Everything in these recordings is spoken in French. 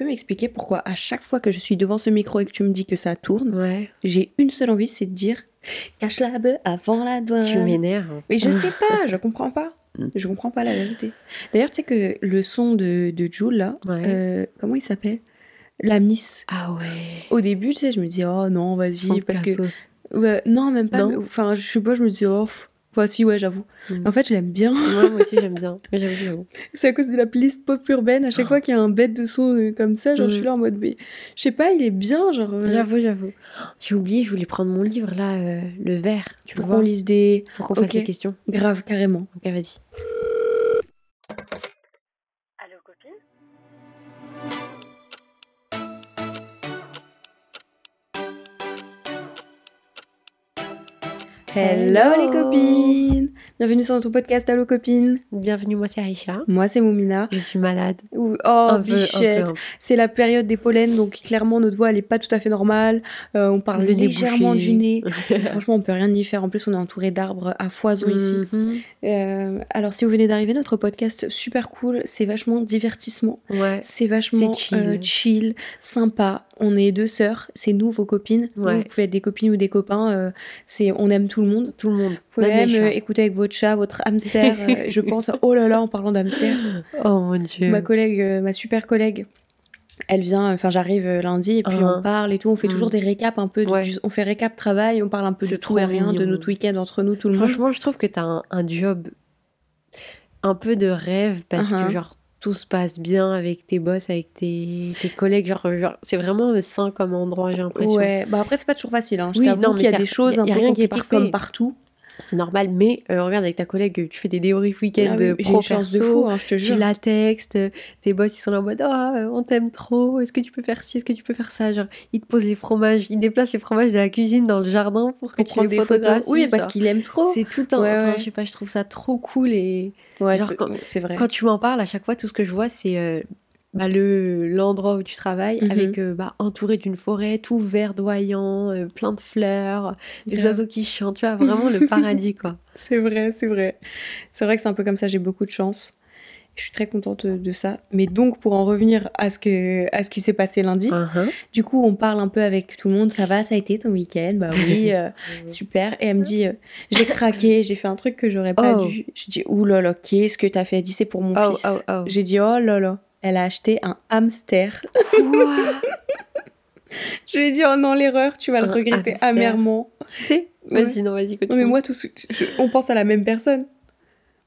peux m'expliquer pourquoi à chaque fois que je suis devant ce micro et que tu me dis que ça tourne, Ouais. j'ai une seule envie, c'est de dire cache la bœuf avant la douane. Tu m'énerves. Mais je sais pas, je comprends pas. Mm. Je comprends pas la vérité. D'ailleurs, tu sais que le son de, de Jules, là, Ouais. euh, comment il s'appelle? La Miss. Ah ouais. Au début, tu sais, je me dis, oh non, vas-y, parce que. non, même pas. Enfin, je sais pas, je me dis, oh, pff, enfin, si, ouais, j'avoue. Mm. En fait, je l'aime bien. Ouais, moi aussi j'aime bien. Mais j'avoue, j'avoue. C'est à cause de la playlist pop urbaine. À chaque Oh. fois qu'il y a un bête de son euh, comme ça, genre, je suis Mm. là en mode, mais je sais pas, il est bien, genre. euh, J'avoue, j'avoue. J'ai oublié, je voulais prendre mon livre là, euh, le vert. Tu pour qu'on lise des. Pour qu'on fasse les questions. Grave, carrément. Ok, vas-y. Hello les copines Bienvenue sur notre podcast Allo copines. Bienvenue, moi c'est Aïcha. Moi c'est Moumina. Je suis malade. Ou- Oh bichette. C'est la période des pollens donc clairement notre voix elle est pas tout à fait normale. Euh, on parle Le légèrement du nez. Franchement on peut rien y faire. En plus on est entouré d'arbres à foison ici. Mhm. Euh, alors si vous venez d'arriver notre podcast super cool. C'est vachement divertissement. Ouais. C'est vachement chill. euh, chill, sympa. On est deux sœurs. C'est nous vos copines. Ouais. Vous pouvez être des copines ou des copains. euh, c'est on aime tout le monde. Tout le monde. Vous pouvez Même euh, écouter avec votre chat, votre hamster. euh, je pense, oh là là, en parlant d'hamster, Oh mon dieu. ma collègue, euh, ma super collègue, elle vient, enfin j'arrive lundi et puis Uh-huh. on parle et tout. On fait Mm. toujours des récaps un peu. de- Ouais. du- on fait récap travail, on parle un peu de tout et rien, de notre week-end entre nous, tout le monde. Franchement, je trouve que t'as un, un job un peu de rêve parce Uh-huh. que genre tout se passe bien avec tes boss, avec tes, tes collègues. Genre, genre, c'est vraiment sain comme endroit, j'ai l'impression. Ouais, bah après c'est pas toujours facile. Hein. Je Oui, t'avoue non, mais qu'il y a des choses y a- un y a peu rien qui est parfait. comme partout. C'est normal, mais euh, regarde avec ta collègue, tu fais des débriefs week-end Ah oui, pro de fou, hein, je te tu jure. la textes, euh, tes boss ils sont là en mode ah euh, on t'aime trop, est-ce que tu peux faire ci, est-ce que tu peux faire ça, genre ils te posent les fromages, ils déplacent les fromages de la cuisine dans le jardin pour que Pour tu les des photos. photographies. Oui, parce genre. qu'il aime trop. c'est tout un, Ouais, enfin, ouais. je sais pas, je trouve ça trop cool et Ouais, genre c'est- quand- c'est vrai. quand tu m'en parles, à chaque fois, tout ce que je vois, c'est euh, bah, le l'endroit où tu travailles, Mhm. avec euh, bah, entouré d'une forêt, tout verdoyant, euh, plein de fleurs, des oiseaux qui chantent, tu vois, vraiment le paradis, quoi. C'est vrai, c'est vrai. C'est vrai que c'est un peu comme ça, j'ai beaucoup de chance. Je suis très contente de ça. Mais donc, pour en revenir à ce, que, à ce qui s'est passé lundi, Uh-huh. du coup, on parle un peu avec tout le monde. Ça va, ça a été ton week-end? Bah oui, euh, super. Et elle me dit, euh, j'ai craqué, j'ai fait un truc que j'aurais pas Oh. dû. Je dis, ouh là là, qu'est-ce que t'as fait? Elle dit, c'est pour mon Oh, fils. oh, oh. J'ai dit, oh là là. Elle a acheté un hamster. Quoi Je lui ai dit, oh non, l'erreur, tu vas le regretter hamster. amèrement. Tu sais Ouais. Vas-y, non, vas-y, Non, continue. mais moi, tout je- on pense à la même personne.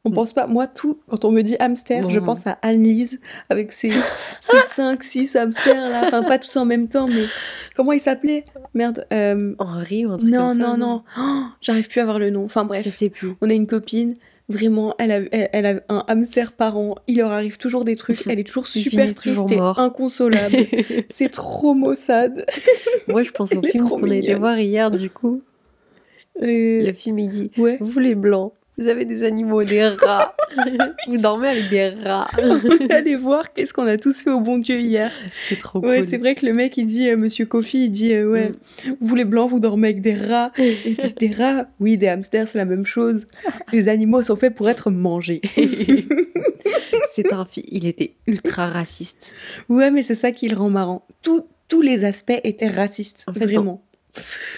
On Mm. pense pas. Moi, tout, quand on me dit hamster, je Bon. pense à Anne-Lise avec ses, ses 5, 6 hamsters là. Enfin, pas tous en même temps, mais comment il s'appelait Merde. euh, Henri ou un truc Non, comme ça, non, non. Oh, J'arrive plus à avoir le nom. Enfin, Je bref. sais plus. On a une copine. Vraiment, elle a, elle, elle a un hamster par an. Il leur arrive toujours des trucs. Elle est toujours super triste et inconsolable. C'est trop maussade. Moi, je pense au film qu'on a été voir hier, du coup. Euh, Le film, il dit Ouais. Vous, les blancs, vous avez des animaux, des rats. vous dormez avec des rats. On aller voir qu'est-ce qu'on a tous fait au bon Dieu hier. C'était trop Ouais, cool. c'est vrai que le mec, il dit, euh, Monsieur Kofi, il dit, euh, ouais, vous les blancs, vous dormez avec des rats. Et ils disent, des rats? Oui, des hamsters, c'est la même chose. Les animaux sont faits pour être mangés. C'est un film, il était ultra raciste. ouais, mais c'est ça qui le rend marrant. Tout- tous les aspects étaient racistes, En fait, vraiment.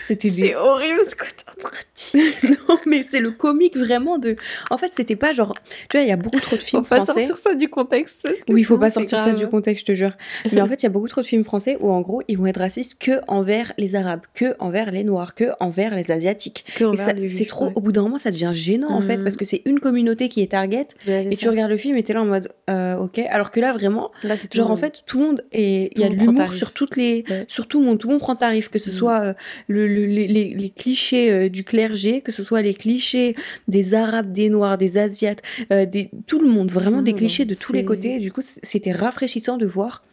C'était des... horrible ce que t'es non, mais c'est le comique vraiment de... En fait, c'était pas genre... Tu vois, il y a beaucoup trop de Faut films pas français... sortir ça du contexte. parce que Oui, il faut pas c'est sortir ça du contexte, je te jure. Mais en fait, il y a beaucoup trop de films français où, en gros, ils vont être racistes que envers les Arabes, que envers les Noirs, que envers les Asiatiques. Et c'est trop. ouais. Au bout d'un moment, ça devient gênant en fait Mhm. parce que c'est une communauté qui est target Ouais, et c'est tu regardes le film et t'es là en mode euh, ok. Alors que là, vraiment, Là, c'est genre en fait, tout le monde est. Il y a de l'humour sur toutes les. Ouais. Sur tout le monde. Tout le monde prend tarif, que ce Mhm. soit euh, le, le- les, clichés euh, du clergé, que ce soit les clichés des Arabes, des Noirs, des Asiates, euh, des, tout le monde. Vraiment des clichés de tous les côtés. Et du coup, c'était rafraîchissant de voir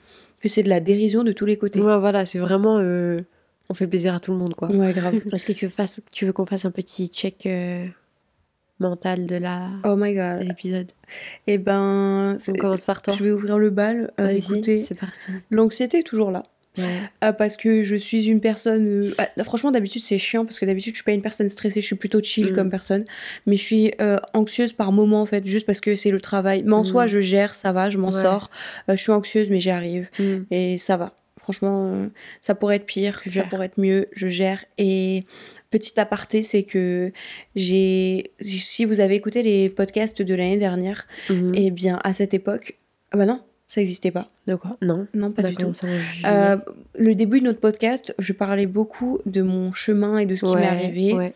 que c'est de la dérision de tous les côtés. Ouais, voilà, c'est vraiment. euh, On fait plaisir à tout le monde, quoi. Ouais, grave. Est-ce que tu veux, tu veux qu'on fasse un petit check euh, mental de la Oh my de god. l'épisode? Et ben, On commence par toi. je vais ouvrir le bal. Euh, Vas-y, c'est parti. l'anxiété est toujours là. Euh, parce que je suis une personne. euh, ah, franchement, d'habitude, c'est chiant parce que d'habitude, je suis pas une personne stressée, je suis plutôt chill Mm. comme personne. Mais je suis euh, anxieuse par moment, en fait, juste parce que c'est le travail. Mais en Mm. soi, je gère, ça va, je m'en Ouais. sors. Euh, je suis anxieuse, mais j'y arrive. Mm. Et ça va. Franchement, ça pourrait être pire, Tu ça pourrait être mieux, je gère. Et petit aparté, c'est que j'ai. Si vous avez écouté les podcasts de l'année dernière, Mhm. eh bien, à cette époque. Ah bah non, ça n'existait pas. De quoi? Non. Non, pas du tout. Euh, le début de notre podcast, je parlais beaucoup de mon chemin et de ce qui m'est arrivé, ouais.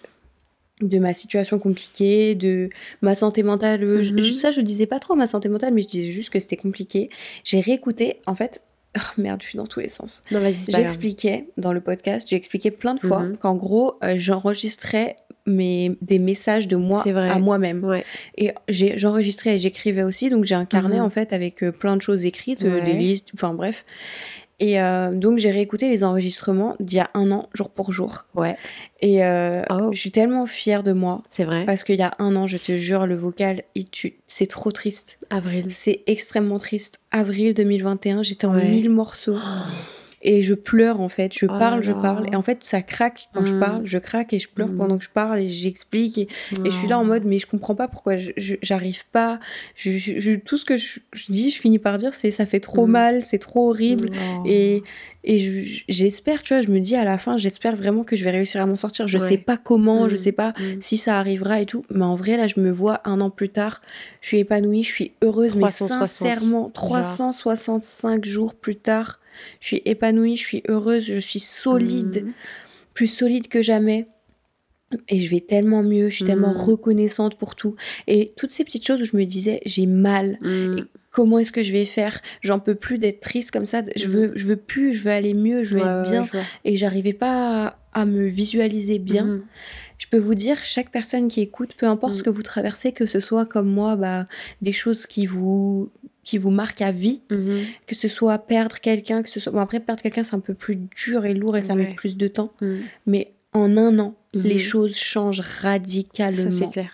de ma situation compliquée, de ma santé mentale. Euh, je- Mhm. je- ça, je disais pas trop ma santé mentale, mais je disais juste que c'était compliqué. J'ai réécouté, en fait. Oh, merde, je suis dans tous les sens. Non, vas-y. J'expliquais dans le podcast, j'ai expliqué plein de fois Mhm. qu'en gros, euh, j'enregistrais mes, des messages de moi à moi-même. Ouais. Et j'enregistrais et j'écrivais aussi, donc j'ai un carnet Mhm. en fait avec euh, plein de choses écrites, euh, des listes, enfin bref. Et euh, donc j'ai réécouté les enregistrements d'il y a un an, jour pour jour. Ouais. Et euh, Oh. je suis tellement fière de moi. C'est vrai. Parce qu'il y a un an, je te jure, le vocal. C'est trop triste. Avril. C'est extrêmement triste. Avril 2021, j'étais en Ouais. mille morceaux. Et je pleure en fait, je Oh parle, je parle. Et en fait, ça craque quand je Mm. parle, je craque et je pleure Mm. pendant que je parle et j'explique. Et, et je suis là en mode, mais je comprends pas pourquoi j'arrive pas. Je, je- je- tout ce que je, dis, je finis par dire, c'est ça fait trop Mm. mal, c'est trop horrible. Oh. Et, et je- j'espère, tu vois, je me dis à la fin, j'espère vraiment que je vais réussir à m'en sortir. Je Ouais. sais pas comment, je Mm. sais pas Mm. si ça arrivera et tout. Mais en vrai, là, je me vois un an plus tard, je suis épanouie, je suis heureuse, mais 360, sincèrement, genre. 365 jours plus tard, je suis épanouie, je suis heureuse, je suis solide, Mm. plus solide que jamais. Et je vais tellement mieux, je suis tellement Mm. reconnaissante pour tout. Et toutes ces petites choses où je me disais, j'ai mal, Mm. comment est-ce que je vais faire? J'en peux plus d'être triste comme ça, je veux, je veux plus, je veux aller mieux, je veux Ouais, être ouais, bien. je vois. Et j'arrivais pas à, à me visualiser bien. Mhm. Je peux vous dire, chaque personne qui écoute, peu importe ce que vous traversez, que ce soit comme moi, bah, des choses qui vous, qui vous marquent à vie, Mhm. que ce soit perdre quelqu'un, que ce soit... Bon, après, perdre quelqu'un, c'est un peu plus dur et lourd et ça Ouais. met plus de temps. Mm. Mais en un an, les choses changent Ça, radicalement. c'est clair.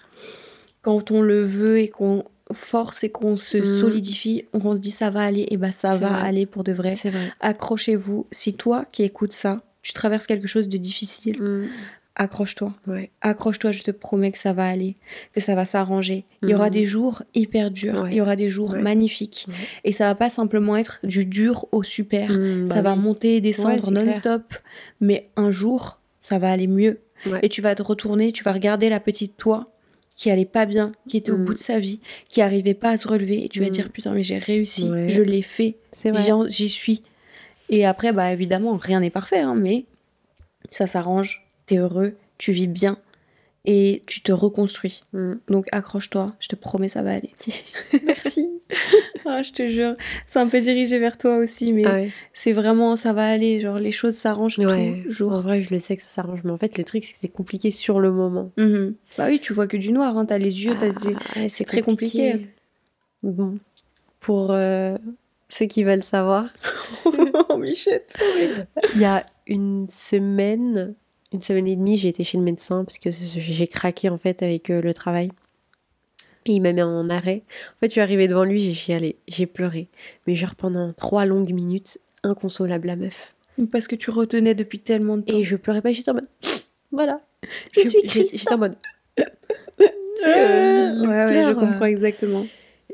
Quand on le veut et qu'on force et qu'on se Mm. solidifie, on se dit ça va aller, et bah ça C'est va vrai. aller pour de vrai. C'est vrai. Accrochez-vous. Si toi qui écoutes ça, tu traverses quelque chose de difficile, Mm. Accroche-toi. Ouais. Accroche-toi, je te promets que ça va aller, que ça va s'arranger. Il y aura Mhm. des jours hyper durs, Ouais. il y aura des jours Ouais. magnifiques. Et ça va pas simplement être du dur au super. Mm, ça bah va oui. monter et descendre non-stop. Mais un jour, ça va aller mieux. Et tu vas te retourner, tu vas regarder la petite toi qui allait pas bien, qui était au Mm. bout de sa vie, qui arrivait pas à se relever. Et tu vas dire, putain, mais j'ai réussi, je l'ai fait, j'y suis. Et après, bah évidemment, rien n'est parfait, hein, mais ça s'arrange, t'es heureux, tu vis bien et tu te reconstruis. Mm. Donc accroche-toi, je te promets, ça va aller. Merci. Ah, je te jure, c'est un peu dirigé vers toi aussi, mais Ah ouais. c'est vraiment, ça va aller, genre les choses s'arrangent Ouais. toujours. En vrai, je le sais que ça s'arrange, mais en fait, le truc, c'est que c'est compliqué sur le moment. Mhm. Bah oui, tu vois que du noir, hein, t'as les yeux, t'as des... Ah, ouais, c'est très compliqué. Bon, pour euh, ceux qui veulent savoir, oh, Michette il y a une semaine, une semaine et demie, j'ai été chez le médecin parce que j'ai craqué en fait avec euh, le travail. Et il m'a mis en arrêt. En fait, je suis arrivée devant lui, j'ai chialé, j'ai pleuré. Mais genre pendant trois longues minutes, inconsolable la meuf. Parce que tu retenais depuis tellement de temps. Et je pleurais pas juste en mode. Voilà. Je suis j'ai- triste. J'étais en mode. Euh, euh, ouais, ouais, je comprends exactement.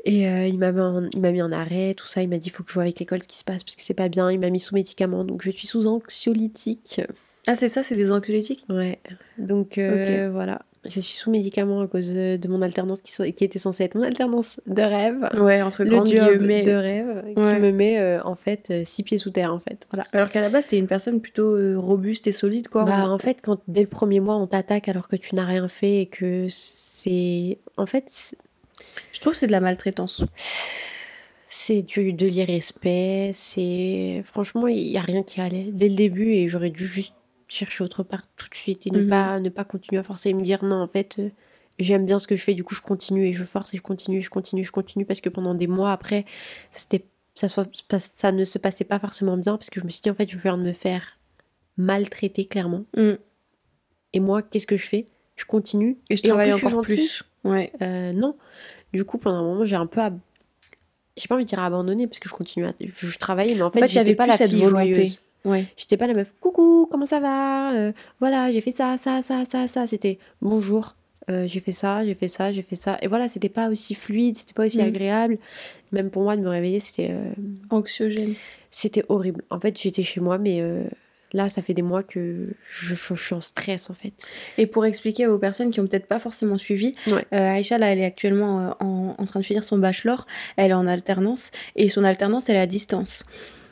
Et euh, il m'a mis, en- il m'a mis en arrêt, tout ça. Il m'a dit il faut que je vois avec l'école ce qui se passe parce que c'est pas bien. Il m'a mis sous médicaments, donc je suis sous anxiolytique. Ah, c'est ça, c'est des anxiolytiques Ouais. Donc euh, voilà. Je suis sous médicaments à cause de, de mon alternance qui, qui était censée être mon alternance de rêve. Ouais, entre Le job guillemets. de rêve Ouais. qui me met euh, en fait euh, six pieds sous terre en fait. Voilà. Alors qu'à la base, t'es une personne plutôt euh, robuste et solide, quoi. Bah, en fait, quand dès le premier mois on t'attaque alors que tu n'as rien fait et que c'est. En fait, Je trouve que c'est de la maltraitance. c'est du, de l'irrespect. C'est. Franchement, il n'y a rien qui allait dès le début et j'aurais dû juste chercher autre part tout de suite et ne, Mhm. pas, ne pas continuer à forcer et me dire non, en fait, euh, j'aime bien ce que je fais, du coup, je continue et je force et je continue, je continue, je continue parce que pendant des mois après, ça, c'était, ça, ça ne se passait pas forcément bien parce que je me suis dit en fait, je viens de me faire maltraiter clairement. Mm. Et moi, qu'est-ce que je fais? Je continue. Et je en travaille plus, je suis encore plus. Ouais. Euh, non. Du coup, pendant un moment, j'ai un peu. ab- J'ai pas envie de dire abandonné parce que je continue à. Je, travaillais, mais en fait, fait, y j'étais avait pas plus la cette volonté. joyeuse. Ouais. J'étais pas la meuf, coucou, comment ça va Euh, Voilà, j'ai fait ça, ça, ça, ça, ça. C'était bonjour, euh, j'ai fait ça, j'ai fait ça, j'ai fait ça. Et voilà, c'était pas aussi fluide, c'était pas aussi Mm. agréable. Même pour moi, de me réveiller, c'était euh, Anxiogène. c'était horrible. En fait, j'étais chez moi, mais là, ça fait des mois que je, je- je suis en stress, en fait. Et pour expliquer aux personnes qui ont peut-être pas forcément suivi, Ouais. euh, Aïcha, là, elle est actuellement en, en train de finir son bachelor. Elle est en alternance. Et son alternance, elle est à distance.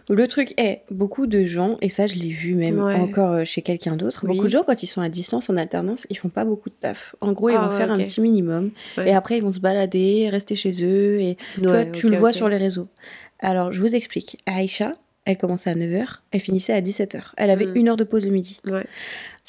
Le truc est, beaucoup de gens, et ça je l'ai vu même Ouais. encore euh, chez quelqu'un d'autre, Oui. beaucoup de gens quand ils sont à distance en alternance, ils font pas beaucoup de taf. En gros, ils Ah vont ouais, faire un petit minimum, Ouais. et après ils vont se balader, rester chez eux, et Ouais, tu le vois sur les réseaux. Alors, je vous explique. Aïcha, elle commençait à 9h, elle finissait à 17h. Elle avait Mm. une heure de pause le midi. Ouais.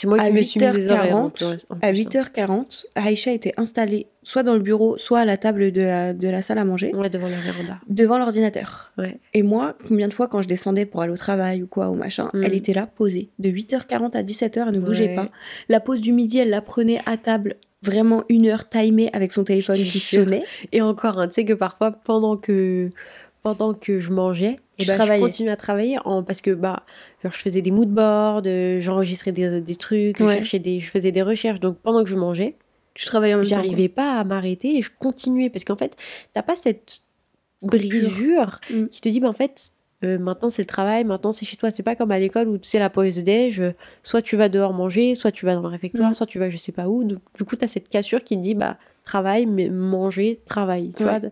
C'est moi À qui me suis mis des horaires. en 8h40, plus, en plus, À hein. 8h40, Aïcha était installée soit dans le bureau, soit à la table de la, de la salle à manger, Ouais, devant la véranda. devant l'ordinateur. Ouais. Et moi, combien de fois quand je descendais pour aller au travail ou quoi, ou machin, Mm. elle était là, posée. De 8h40 à 17h, elle ne bougeait Ouais. pas. La pause du midi, elle la prenait à table, vraiment une heure timée avec son téléphone qui sonnait. Et encore, hein, tu sais que parfois, pendant que, pendant que je mangeais, Tu eh ben, je continuais à travailler en, parce que bah, genre, je faisais des mood boards, euh, j'enregistrais des, des trucs, Ouais. je, cherchais des, je faisais des recherches. Donc pendant que je mangeais, Tu travaillais en j'arrivais pas à m'arrêter et je continuais. Parce qu'en fait, t'as pas cette brisure Mm. qui te dit, bah, en fait, euh, maintenant c'est le travail, maintenant c'est chez toi. C'est pas comme à l'école où c'est la pause déj, euh, soit tu vas dehors manger, soit tu vas dans le réfectoire, Mm. soit tu vas je sais pas où. Donc, du coup, t'as cette cassure qui te dit, bah, travail, mais manger, travail. Tu Ouais. vois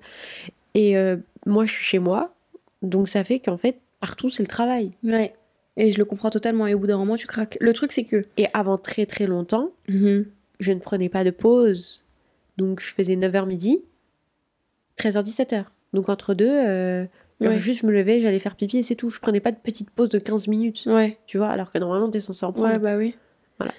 et euh, moi, je suis chez moi, donc ça fait qu'en fait, partout c'est le travail. Ouais. Et je le comprends totalement. Et au bout d'un moment, tu craques. Le truc, c'est que. Et avant très très longtemps, Mhm. je ne prenais pas de pause. Donc je faisais 9h midi, 13h, 17h. Donc entre deux, euh, Ouais. juste je me levais, j'allais faire pipi et c'est tout. Je prenais pas de petite pause de 15 minutes, Ouais. tu vois, alors que normalement t'es censé en prendre. Ouais, bah oui. Voilà.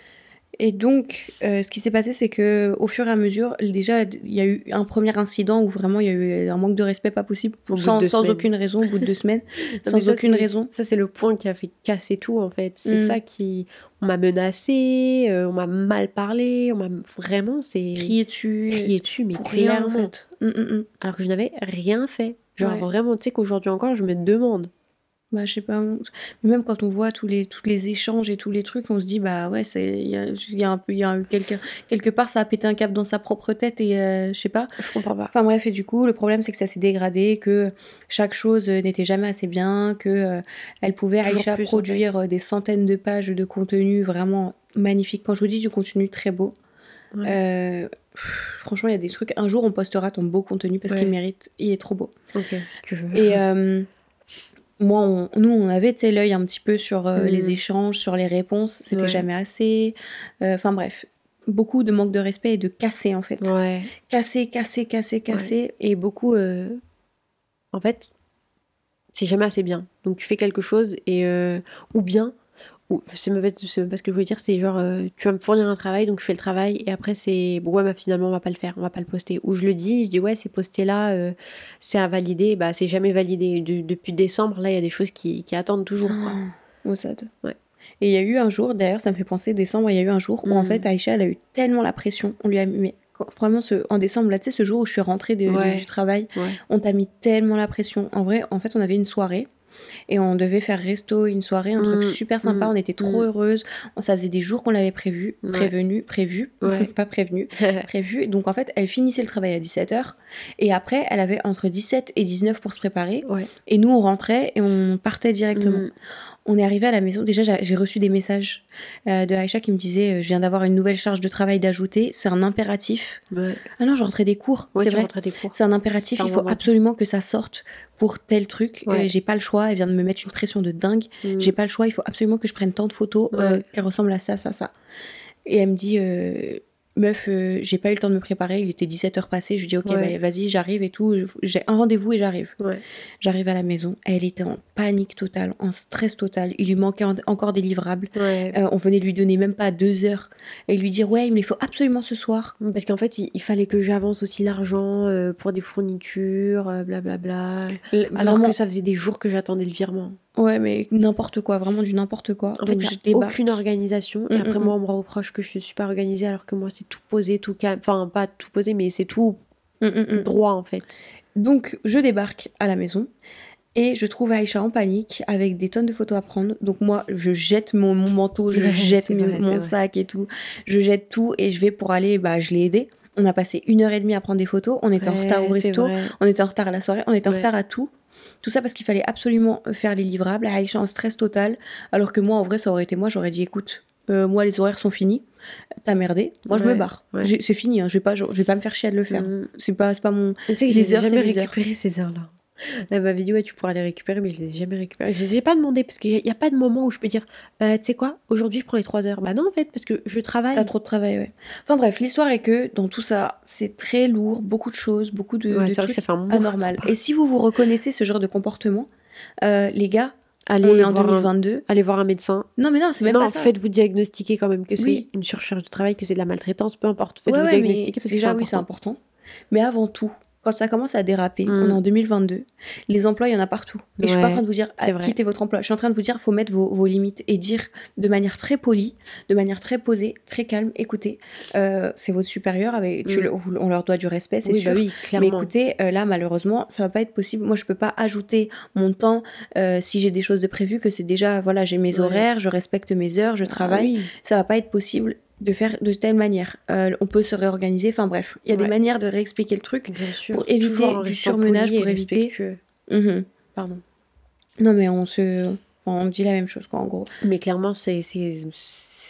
Et donc, euh, ce qui s'est passé, c'est que au fur et à mesure, déjà, il y a eu un premier incident où vraiment il y a eu un manque de respect pas possible, Au sans, deux sans semaines. aucune raison, au bout de deux semaines, sans ça, aucune raison. Ça, c'est le point qui a fait casser tout, en fait. C'est Mm. ça qui. On m'a menacé, euh, on m'a mal parlé, on m'a vraiment, c'est. Crier dessus, crié dessus, mais pour rien en clairement. fait. Mm, mm, mm. Alors que je n'avais rien fait. Genre Ouais. vraiment, tu sais qu'aujourd'hui encore, je me demande. Bah, je sais pas. Mais même quand on voit tous les, tous les échanges et tous les trucs, on se dit, bah ouais, c'est- il y a, il y a un peu, il y a eu quelqu'un, quelque part, ça a pété un cap dans sa propre tête et euh, je sais pas. Je comprends pas. Enfin bref, et du coup, le problème c'est que ça s'est dégradé, que chaque chose euh, n'était jamais assez bien, que euh, elle pouvait Toujours Aïcha plus, en produire fait. euh, des centaines de pages de contenu vraiment magnifique. Quand je vous dis du contenu très beau, euh, pff, franchement, il y a des trucs. Un jour, on postera ton beau contenu parce Ouais. qu'il mérite, il est trop beau. Ok, si tu veux. Et euh, moi, on- nous, on avait l'œil un petit peu sur euh, les échanges, sur les réponses. C'était Ouais. jamais assez. Euh, Enfin bref, beaucoup de manque de respect et de casser en fait. Ouais. Casser, casser, casser, casser. Et beaucoup. euh, En fait, c'est jamais assez bien. Donc tu fais quelque chose et. Ou bien. Ou... C'est même, pas- c'est même pas ce que je voulais dire, c'est genre, euh, tu vas me fournir un travail, donc je fais le travail, et après c'est, bon ouais, bah, finalement on va pas le faire, on va pas le poster. Ou je le dis, je dis ouais, c'est posté là, euh, c'est à valider, bah c'est jamais validé. De- depuis décembre, là, il y a des choses qui, qui attendent toujours, quoi. Ouais. Et il y a eu un jour, d'ailleurs, ça me fait penser, décembre, il y a eu un jour où en Mhm. fait Aïcha, elle a eu tellement la pression. On lui a mis, vraiment, ce, en décembre, là, tu sais, ce jour où je suis rentrée de- de- Ouais. du travail, Ouais. on t'a mis tellement la pression. En vrai, en fait, on avait une soirée. Et on devait faire resto, une soirée, un truc Mhm. super sympa. Mhm. On était trop Mhm. heureuses. On, ça faisait des jours qu'on l'avait prévu, Ouais. prévenu, prévu, Ouais. pas prévenu, prévu. Donc en fait, elle finissait le travail à 17h. Et après, elle avait entre 17 et 19 pour se préparer. ouais. Et nous, on rentrait et on partait directement. On est arrivé à la maison. Déjà, j'ai reçu des messages euh, de Aïcha qui me disait euh, Je viens d'avoir une nouvelle charge de travail d'ajouter. C'est un impératif. Ouais. Ah non, je rentrais des cours. Ouais, c'est vrai. C'est un impératif. Il faut absolument que ça sorte pour tel truc. Ouais. Euh, j'ai pas le choix. Elle vient de me mettre une pression de dingue. Mhm. J'ai pas le choix. Il faut absolument que je prenne tant de photos qui ressemblent à ça, ça, ça. Et elle me dit Meuf, euh, j'ai pas eu le temps de me préparer. Il était 17h passé. Je lui dis Ok, Ouais. bah, vas-y, j'arrive et tout. J'ai un rendez-vous et j'arrive. Ouais. J'arrive à la maison, elle était en panique totale, en stress total. Il lui manquait en- encore des livrables. Ouais. Euh, on venait lui donner même pas deux heures et lui dire ouais, il me les faut absolument ce soir. Parce qu'en fait, il, il fallait que j'avance aussi l'argent euh, pour des fournitures, blablabla. L- Alors Vraiment, que ça faisait des jours que j'attendais le virement. Ouais, mais n'importe quoi, vraiment du n'importe quoi. En Donc fait, débarque. aucune organisation. Et Mm, après, mm, moi, on me reproche que je ne suis pas organisée alors que moi, c'est tout posé, tout calme. Enfin, pas tout posé, mais c'est tout Mm, mm, mm. droit, en fait. Donc je débarque à la maison Et je trouve Aïcha en panique avec des tonnes de photos à prendre. Donc moi, je jette mon, mon manteau, je Ouais, jette mon, vrai, vrai. sac et tout. Je jette tout et je vais pour aller, bah je l'ai aidé. On a passé une heure et demie à prendre des photos. On était en retard au resto. vrai. On était en retard à la soirée. On était en Ouais. retard à tout. Tout ça parce qu'il fallait absolument euh, faire les livrables. Aïcha en stress total. Alors que moi, en vrai, ça aurait été moi. J'aurais dit, écoute, euh, moi, les horaires sont finis. T'as merdé. Moi, je me barre. ouais. J'ai- C'est fini. hein. Je vais pas, je vais pas me faire chier à de le faire. Mm. C'est pas, c'est pas mon. Tu sais que je Les les ai heures, c'est jamais les heures. ces heures-là. Elle m'avait dit, ouais, tu pourras les récupérer, mais je les ai jamais récupérées. Je les ai pas demandées parce qu'il n'y a, pas de moment où je peux dire, Euh, tu sais quoi, aujourd'hui je prends les 3 heures. Bah non, en fait, parce que je travaille. T'as trop de travail, ouais. Enfin bref, l'histoire est que dans tout ça, c'est très lourd, beaucoup de choses, beaucoup de, Ouais, de c'est vrai que trucs ça fait un moment. anormal. Et si vous vous reconnaissez ce genre de comportement, euh, les gars, Allez, on est en voir un, 2022. allez voir un médecin. Non mais non, c'est même Non, pas ça. faites-vous diagnostiquer quand même que c'est Oui. une surcharge de travail, que c'est de la maltraitance, peu importe. Faites-vous Ouais, ouais, mais diagnostiquer parce que déjà oui, c'est important. Mais avant tout, quand ça commence à déraper, on est en 2022, les emplois, il y en a partout. Et je suis pas en Ouais, train de vous dire, ah, quittez votre emploi. Je suis en train de vous dire, faut mettre vos, vos limites et dire de manière très polie, de manière très posée, très calme, écoutez, euh, c'est votre supérieur, avec, tu Mm. le- vous- on leur doit du respect, c'est Oui, sûr. bah oui, Mais clairement. écoutez, euh, là, malheureusement, ça va pas être possible. Moi, je peux pas ajouter mon temps euh, si j'ai des choses de prévues, que c'est déjà, voilà, j'ai mes Ouais. horaires, je respecte mes heures, je Ah travaille. oui. Ça va pas être possible de faire de telle manière. Euh, on peut se réorganiser. Enfin bref, il y a des manières de réexpliquer le truc. Bien sûr. Pour éviter du surmenage, pour éviter-. Mhm. Pardon. Non, mais on se, enfin, on dit la même chose, quoi, en gros. Mais clairement, c'est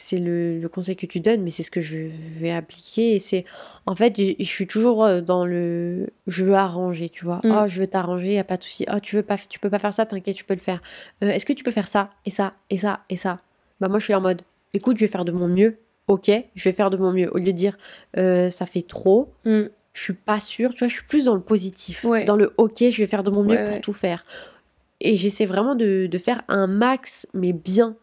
c'est le, le conseil que tu donnes, mais c'est ce que je vais appliquer. Et c'est en fait, je je suis toujours euh, dans le je veux arranger, tu vois. Mm. Oh, je veux t'arranger, y a pas de souci. Oh, tu veux pas, tu peux pas faire ça, t'inquiète, tu peux le faire. Euh, Est-ce que tu peux faire ça et ça et ça et ça? Bah moi, je suis en mode, écoute, je vais faire de mon mieux. Ok, je vais faire de mon mieux. Au lieu de dire euh, ça fait trop, Mm. je suis pas sûre. Tu vois, je suis plus dans le positif, Ouais. dans le ok, je vais faire de mon mieux Ouais, pour ouais. tout faire. Et j'essaie vraiment de, de faire un max, mais bien.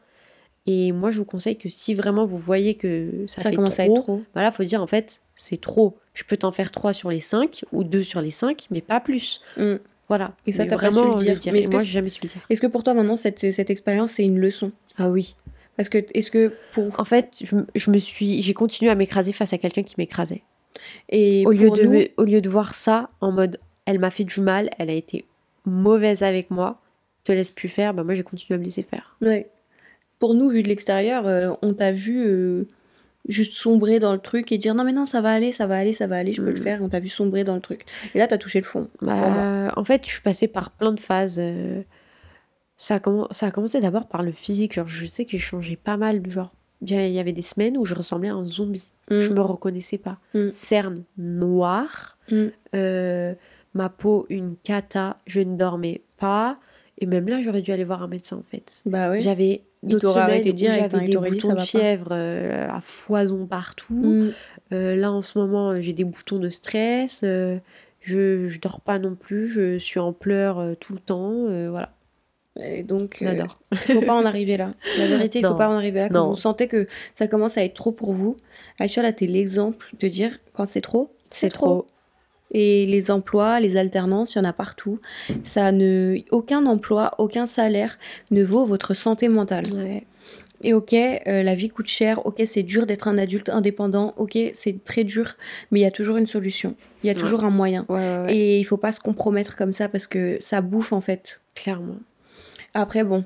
Et moi, je vous conseille que si vraiment vous voyez que ça, Ça, fait commence à trop, être trop. voilà, faut dire en fait, c'est trop. Je peux t'en faire 3 sur les 5 ou 2 sur les 5, mais pas plus. Mm. Voilà. Et ça, t'as pas su vraiment le dire. Mais Et moi, j'ai jamais su le dire. Est-ce que pour toi maintenant cette, cette expérience c'est une leçon? Ah oui. Parce que est-ce que pour En fait, je, me suis, j'ai continué à m'écraser face à quelqu'un qui m'écrasait. et Au lieu de, nous, au lieu de voir ça en mode, elle m'a fait du mal, elle a été mauvaise avec moi, te laisse plus faire, bah moi j'ai continué à me laisser faire. Ouais. Pour nous, vu de l'extérieur, euh, on t'a vu euh, juste sombrer dans le truc et dire non mais non ça va aller, ça va aller, ça va aller, je peux le Mm. faire. On t'a vu sombrer dans le truc. Et là t'as touché le fond. Bah, en fait, je suis passée par plein de phases. euh, Ça a, commen- ça a commencé d'abord par le physique. Genre, je sais que j'ai changé pas mal. Genre, il y avait des semaines où je ressemblais à un zombie. Je Mm. me reconnaissais pas. Mm. Cerne noire, Mm. euh, ma peau une cata, je ne dormais pas. Et même là, j'aurais dû aller voir un médecin en fait. Bah oui. J'avais d'autres semaines où hein, j'avais il des dit, boutons de fièvre euh, à foison partout. Mm. Euh, là, en ce moment, j'ai des boutons de stress. je, je dors pas non plus. Je suis en pleurs tout le temps. voilà, Et donc, euh, j'adore. faut pas en arriver là. La vérité, il faut Non. pas en arriver là. Quand Non. vous sentez que ça commence à être trop pour vous, Aïcha, là, t'es l'exemple de dire quand c'est trop, C'est trop. Et les emplois, les alternances, il y en a partout. Ça ne, aucun emploi, aucun salaire ne vaut votre santé mentale. Ouais. Et ok, euh, la vie coûte cher. Ok, c'est dur d'être un adulte indépendant. Ok, c'est très dur, mais il y a toujours une solution. Il y a Ouais. toujours un moyen. Ouais, ouais, ouais, Et il faut pas se compromettre comme ça parce que ça bouffe en fait. clairement. Après, bon,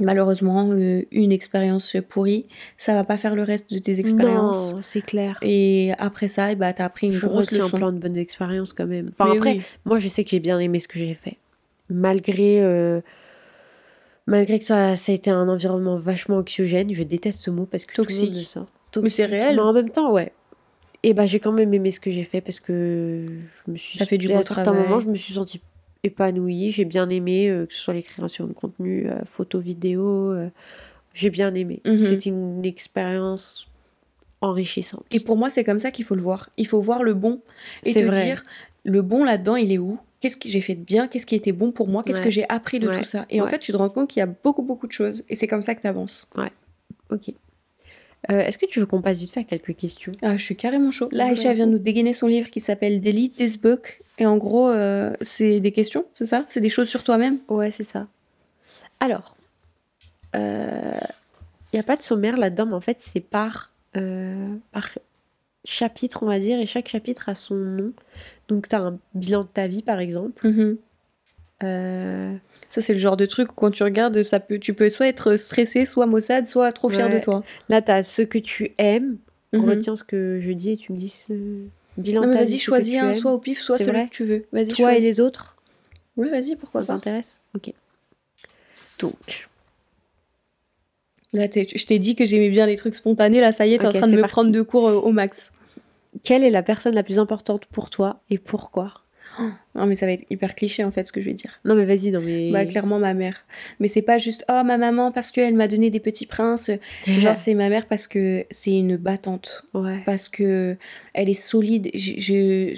malheureusement, euh, une expérience pourrie, ça va pas faire le reste de tes expériences. Non, c'est clair. Et après ça, eh bah, t'as appris une je grosse leçon. plein de bonnes expériences quand même. Enfin, après, oui. moi, je sais que j'ai bien aimé ce que j'ai fait. Malgré, euh, malgré que ça, ça a été un environnement vachement anxiogène, je déteste ce mot parce que tout le monde Toxique. le sort. Mais c'est Toxique. réel. Mais en même temps, ouais. Et bah, j'ai quand même aimé ce que j'ai fait parce que je me suis. T'as fait du à beau certains moments, je me suis sentie épanouie. J'ai bien aimé, euh, que ce soit les créations de contenu, euh, photos, vidéos. euh, j'ai bien aimé. Mhm. C'était une expérience enrichissante. Et pour moi, c'est comme ça qu'il faut le voir. Il faut voir le bon et C'est te vrai. dire le bon là-dedans, il est où? Qu'est-ce que j'ai fait de bien? Qu'est-ce qui était bon pour moi? Qu'est-ce Ouais. que j'ai appris de Ouais. tout ça? Et en Ouais. fait, tu te rends compte qu'il y a beaucoup, beaucoup de choses. Et c'est comme ça que tu avances. Ok. Euh, Est-ce que tu veux qu'on passe vite fait à quelques questions? Ah, je suis carrément chaud. Là, Aïcha vient de nous dégainer son livre qui s'appelle Delete This Book. Et en gros, euh, c'est des questions, c'est ça? C'est des choses sur toi-même? Ouais, c'est ça. Alors, il n'y a pas de sommaire là-dedans, mais en fait, c'est par, euh, par chapitre, on va dire, et chaque chapitre a son nom. Donc, tu as un bilan de ta vie, par exemple. Mhm. Euh, Ça, c'est le genre de truc où quand tu regardes, ça peut, tu peux soit être stressé, soit maussade, soit trop fier Ouais. de toi. Là, t'as ce que tu aimes. Mhm. Retiens ce que je dis et tu me dis ce bilan vas-y, choisis tu un, aimes. soit au pif, soit celui vrai que tu veux. Vas-y, Toi et les autres Oui, vas-y, pourquoi Ça pas. t'intéresse Ok. Donc, Là, je t'ai dit que j'aimais bien les trucs spontanés. Là, ça y est, t'es en train de me parti. prendre de cours euh, au max. quelle est la personne la plus importante pour toi et pourquoi? Non, mais ça va être hyper cliché, en fait, ce que je vais dire. Non, mais vas-y, non, mais. Bah, clairement, ma mère. Mais c'est pas juste, oh, ma maman, parce qu'elle m'a donné des petits princes. Genre, c'est ma mère parce que c'est une battante. Ouais. Parce que elle est solide. Je,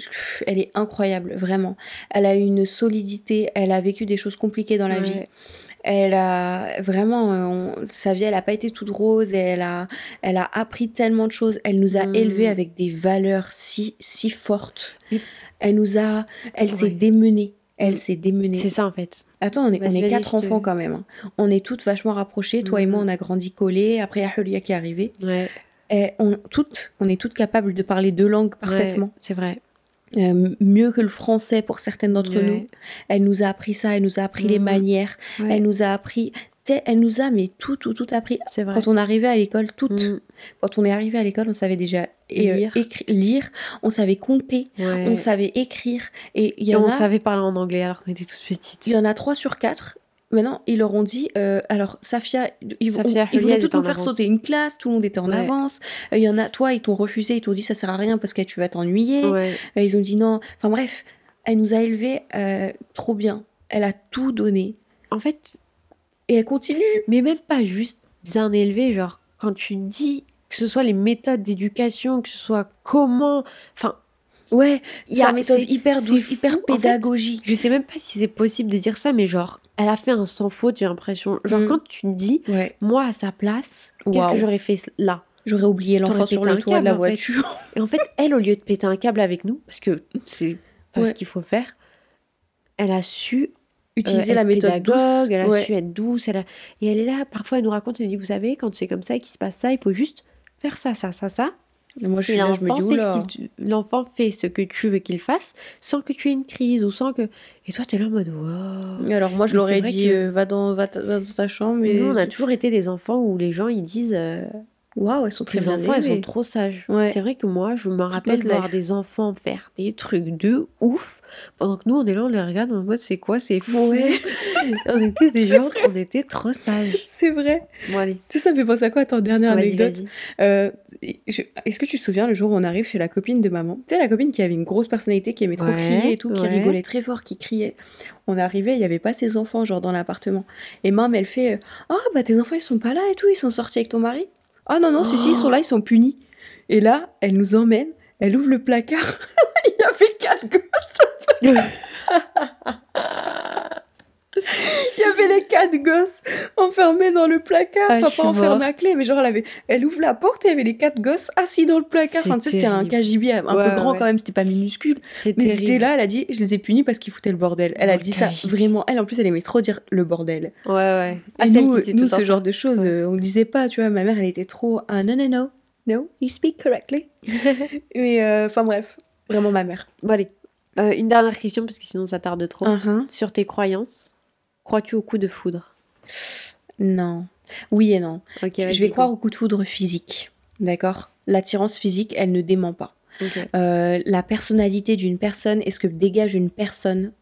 elle est incroyable, vraiment. Elle a une solidité. Elle a vécu des choses compliquées dans la Ouais. vie. Elle a vraiment, euh, on- sa vie, elle a pas été toute rose. Et elle a, elle a appris tellement de choses. Elle nous a Mm. élevés avec des valeurs si, si fortes. Elle nous a, elle s'est Ouais. démenée. Elle s'est démenée. C'est ça en fait. Attends, on est, on est quatre te- enfants quand même. hein. On est toutes vachement rapprochées. Toi et moi, Mhm. on a grandi collés. Après, il y a Julia qui est arrivée. Ouais. Et on, toutes, on est toutes capables de parler deux langues parfaitement. Ouais, c'est vrai. Euh, mieux que le français pour certaines d'entre Ouais. nous. Elle nous a appris ça, elle nous a appris les Mhm. manières, Ouais, elle nous a appris, elle nous a mais tout, tout, tout appris. c'est vrai. Quand on arrivait à l'école, toutes, Mm. quand on est arrivé à l'école, on savait déjà euh, Lire. lire, on savait compter, Ouais. on savait écrire. Et il y Et en on a, savait parler en anglais alors qu'on était toutes petites. il y en a trois sur quatre. Maintenant, ils leur ont dit, euh, alors Safia, ils, voulaient étaient nous faire avance. sauter une classe, tout le monde était en Ouais. avance. Euh, Il y en a, toi, ils t'ont refusé, ils t'ont dit ça sert à rien parce que tu vas t'ennuyer. Ouais. Euh, ils ont dit non. Enfin bref, elle nous a élevés trop bien. Elle a tout donné. En fait, Et elle continue. mais même pas juste bien élevé, genre quand tu dis que ce soit les méthodes d'éducation, que ce soit comment, enfin, Ouais, il y a sa méthode hyper douce, hyper en fait. pédagogique. Je sais même pas si c'est possible de dire ça, mais genre, elle a fait un sans faute, j'ai l'impression. Genre, Mm. quand tu dis, Ouais, moi à sa place, qu'est-ce que j'aurais fait là? J'aurais oublié l'enfant sur le un toit de câble, la en fait. voiture. Et en fait, elle, au lieu de péter un câble avec nous, parce que c'est pas Ouais. ce qu'il faut faire, elle a su Utiliser euh, la méthode douce. elle a Ouais. su être douce, elle a- et elle est là, parfois elle nous raconte, elle dit, vous savez, quand c'est comme ça, qu'il se passe ça, il faut juste faire ça, ça, ça, ça. Moi, je suis Et là, je me dis, l'enfant fait, ce que tu veux qu'il fasse sans que tu aies une crise ou sans que... Et toi, t'es là en mode, wow. Alors moi, je vrai dit, que- euh, va, dans, va, dans ta chambre. Mais Et... nous, on a toujours été des enfants où les gens, ils disent, euh, Waouh, elles sont très tes bien enfants, elles sont élevées. trop sages. Ouais. C'est vrai que moi, je me rappelle notre voir des enfants faire des trucs de ouf, pendant que nous, on est là, on les regarde en mode, c'est quoi, c'est fou. Ouais. on était des gens, on était trop sages. C'est vrai. Bon, allez, Tu sais, ça me fait penser à quoi Attends, dernière anecdote. Euh, je- Est-ce que tu te souviens le jour où on arrive chez la copine de maman? Tu sais, la copine qui avait une grosse personnalité, qui aimait trop Ouais, crier et tout, qui rigolait très fort, qui criait. On arrivait, il n'y avait pas ses enfants, genre dans l'appartement. Et maman, elle fait Oh, bah tes enfants, ils sont pas là et tout, ils sont sortis avec ton mari? Ah non, non, si, si, ils sont là, ils sont punis. Et là, elle nous emmène, elle ouvre le placard, il y avait quatre gosses. Il y avait les quatre gosses enfermés dans le placard, Ah, enfin pas enfermés à clé, mais genre elle avait, elle ouvre la porte et il y avait les quatre gosses assis dans le placard. Enfin, tu sais, c'était un. KGB un Ouais, peu grand ouais. quand même, c'était pas minuscule. Mais c'était là, elle a dit, je les ai punis parce qu'ils foutaient le bordel. Elle a Dans dit ça vraiment. Elle en plus, elle aimait trop dire le bordel. Ouais, ouais. Ah, nous, qui était nous ce genre de choses, Ouais. euh, on le disait pas, tu vois. Ma mère, elle était trop, ah non, non, non, no, you speak correctly. Mais euh, enfin bref, vraiment ma mère. Bon, allez. Euh, une dernière question, parce que sinon ça tarde trop. Uh-huh. Sur tes croyances, crois-tu au coup de foudre? Non. Oui et non. Ok, je vais croire au coup de foudre physique. D'accord? L'attirance physique, elle ne dément pas. Euh, la personnalité d'une personne et ce que dégage une personne?